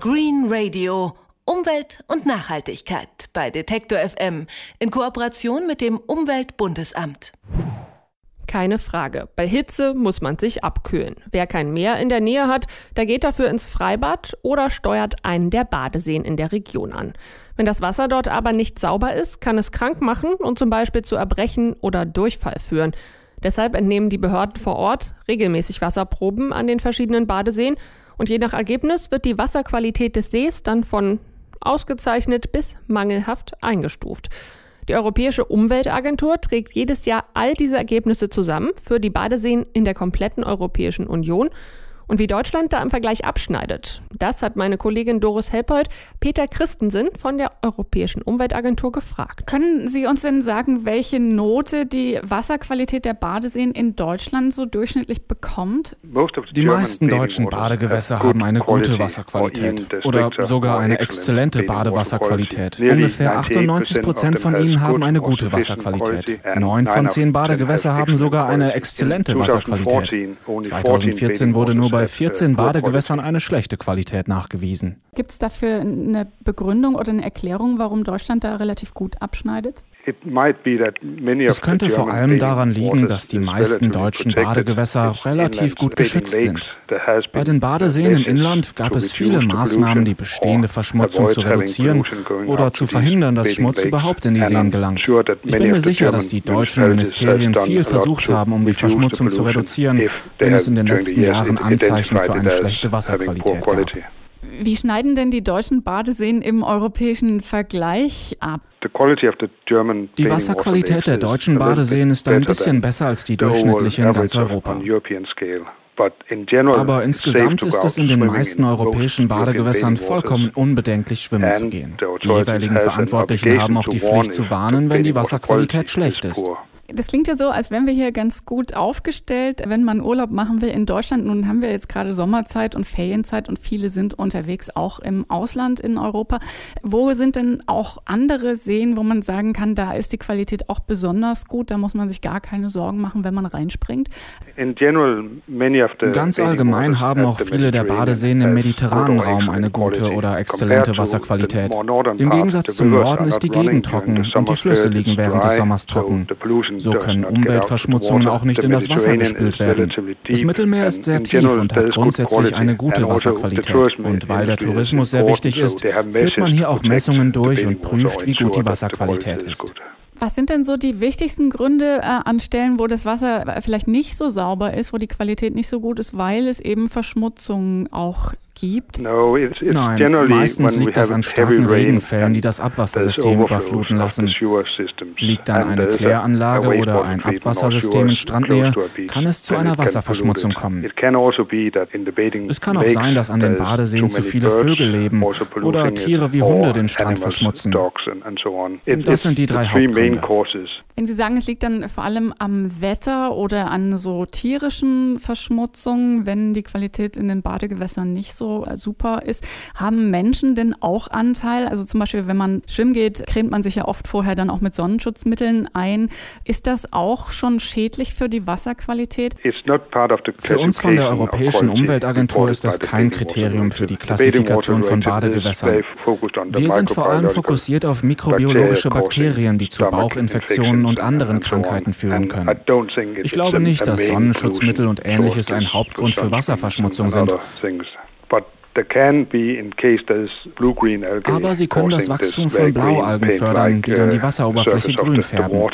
Green Radio. Umwelt und Nachhaltigkeit bei Detektor FM in Kooperation mit dem Umweltbundesamt. Keine Frage. Bei Hitze muss man sich abkühlen. Wer kein Meer in der Nähe hat, der geht dafür ins Freibad oder steuert einen der Badeseen in der Region an. Wenn das Wasser dort aber nicht sauber ist, kann es krank machen und zum Beispiel zu Erbrechen oder Durchfall führen. Deshalb entnehmen die Behörden vor Ort regelmäßig Wasserproben an den verschiedenen Badeseen und je nach Ergebnis wird die Wasserqualität des Sees dann von ausgezeichnet bis mangelhaft eingestuft. Die Europäische Umweltagentur trägt jedes Jahr all diese Ergebnisse zusammen für die Badeseen in der kompletten Europäischen Union und wie Deutschland da im Vergleich abschneidet, das hat meine Kollegin Doris Helpold Peter Christensen von der Europäischen Umweltagentur gefragt. Können Sie uns denn sagen, welche Note die Wasserqualität der Badeseen in Deutschland so durchschnittlich bekommt? Die meisten deutschen Badegewässer haben eine gute Wasserqualität oder sogar eine exzellente Badewasserqualität. Ungefähr 98 Prozent von ihnen haben eine gute Wasserqualität. Neun von zehn Badegewässer haben sogar eine exzellente Wasserqualität. 2014 wurde nur bei bei 14 Badegewässern eine schlechte Qualität nachgewiesen. Gibt es dafür eine Begründung oder eine Erklärung, warum Deutschland da relativ gut abschneidet? Es könnte vor allem daran liegen, dass die meisten deutschen Badegewässer relativ gut geschützt sind. Bei den Badeseen im Inland gab es viele Maßnahmen, die bestehende Verschmutzung zu reduzieren oder zu verhindern, dass Schmutz überhaupt in die Seen gelangt. Ich bin mir sicher, dass die deutschen Ministerien viel versucht haben, um die Verschmutzung zu reduzieren, wenn es in den letzten Jahren Anzeichen für eine schlechte Wasserqualität gab. Wie schneiden denn die deutschen Badeseen im europäischen Vergleich ab? Die Wasserqualität der deutschen Badeseen ist ein bisschen besser als die durchschnittliche in ganz Europa. Aber insgesamt ist es in den meisten europäischen Badegewässern vollkommen unbedenklich, schwimmen zu gehen. Die jeweiligen Verantwortlichen haben auch die Pflicht zu warnen, wenn die Wasserqualität schlecht ist. Das klingt ja so, als wären wir hier ganz gut aufgestellt, wenn man Urlaub machen will in Deutschland. Nun haben wir jetzt gerade Sommerzeit und Ferienzeit und viele sind unterwegs, auch im Ausland in Europa. Wo sind denn auch andere Seen, wo man sagen kann, da ist die Qualität auch besonders gut, da muss man sich gar keine Sorgen machen, wenn man reinspringt? Ganz allgemein haben auch viele der Badeseen im mediterranen Raum eine gute oder exzellente Wasserqualität. Im Gegensatz zum Norden ist die Gegend trocken und die Flüsse liegen während des Sommers trocken. So können Umweltverschmutzungen auch nicht in das Wasser gespült werden. Das Mittelmeer ist sehr tief und hat grundsätzlich eine gute Wasserqualität. Und weil der Tourismus sehr wichtig ist, führt man hier auch Messungen durch und prüft, wie gut die Wasserqualität ist. Was sind denn so die wichtigsten Gründe äh, an Stellen, wo das Wasser vielleicht nicht so sauber ist, wo die Qualität nicht so gut ist, weil es eben Verschmutzungen auch gibt? Nein, meistens liegt das an starken Regenfällen, die das Abwassersystem überfluten lassen. Liegt dann eine Kläranlage oder ein Abwassersystem in Strandnähe, kann es zu einer Wasserverschmutzung kommen. Also es kann auch sein, dass an den Badeseen zu viele Vögel leben also oder Tiere wie Hunde den Strand verschmutzen. Das sind die drei Hauptgründe. Wenn Sie sagen, es liegt dann vor allem am Wetter oder an so tierischen Verschmutzungen, wenn die Qualität in den Badegewässern nicht so super ist. Haben Menschen denn auch Anteil? Also zum Beispiel, wenn man schwimmen geht, cremt man sich ja oft vorher dann auch mit Sonnenschutzmitteln ein. Ist das auch schon schädlich für die Wasserqualität? Für uns von der Europäischen Umweltagentur ist das kein Kriterium für die Klassifikation von Badegewässern. Wir sind vor allem fokussiert auf mikrobiologische Bakterien, die zu Bauchinfektionen und anderen Krankheiten führen können. Ich glaube nicht, dass Sonnenschutzmittel und ähnliches ein Hauptgrund für Wasserverschmutzung sind. Aber sie können das Wachstum von Blaualgen fördern, die dann die uh, Wasseroberfläche grün färben.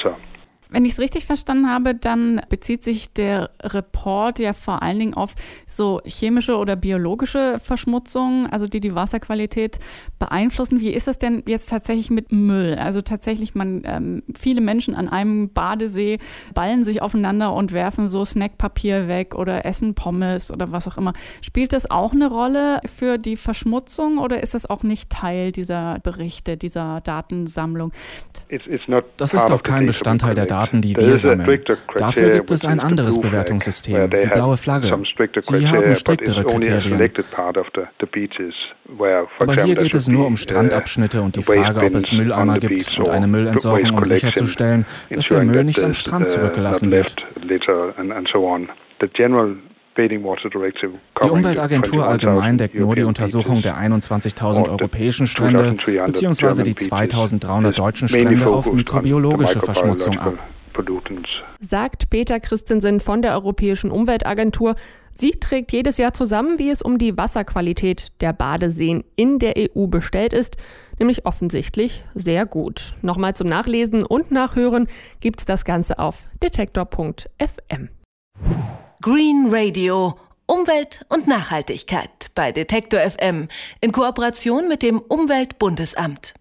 Wenn ich es richtig verstanden habe, dann bezieht sich der Report ja vor allen Dingen auf so chemische oder biologische Verschmutzungen, also die die Wasserqualität beeinflussen. Wie ist das denn jetzt tatsächlich mit Müll? Also tatsächlich, man ähm, viele Menschen an einem Badesee ballen sich aufeinander und werfen so Snackpapier weg oder essen Pommes oder was auch immer. Spielt das auch eine Rolle für die Verschmutzung oder ist das auch nicht Teil dieser Berichte, dieser Datensammlung? Das ist doch kein Bestandteil der Daten. Daten, die wir sammeln. Dafür gibt es ein anderes Bewertungssystem, die blaue Flagge. Sie haben striktere Kriterien. Aber hier geht es nur um Strandabschnitte und die Frage, ob es Mülleimer gibt und eine Müllentsorgung, um sicherzustellen, dass der Müll nicht am Strand zurückgelassen wird. Die Umweltagentur allgemein deckt nur die Untersuchung der 21.000 europäischen Strände bzw. die 2.300 deutschen Strände auf mikrobiologische Verschmutzung ab. Sagt Peter Christensen von der Europäischen Umweltagentur. Sie trägt jedes Jahr zusammen, wie es um die Wasserqualität der Badeseen in der EU bestellt ist, nämlich offensichtlich sehr gut. Nochmal zum Nachlesen und Nachhören gibt's das Ganze auf detektor.fm. Green Radio Umwelt und Nachhaltigkeit bei Detektor FM in Kooperation mit dem Umweltbundesamt.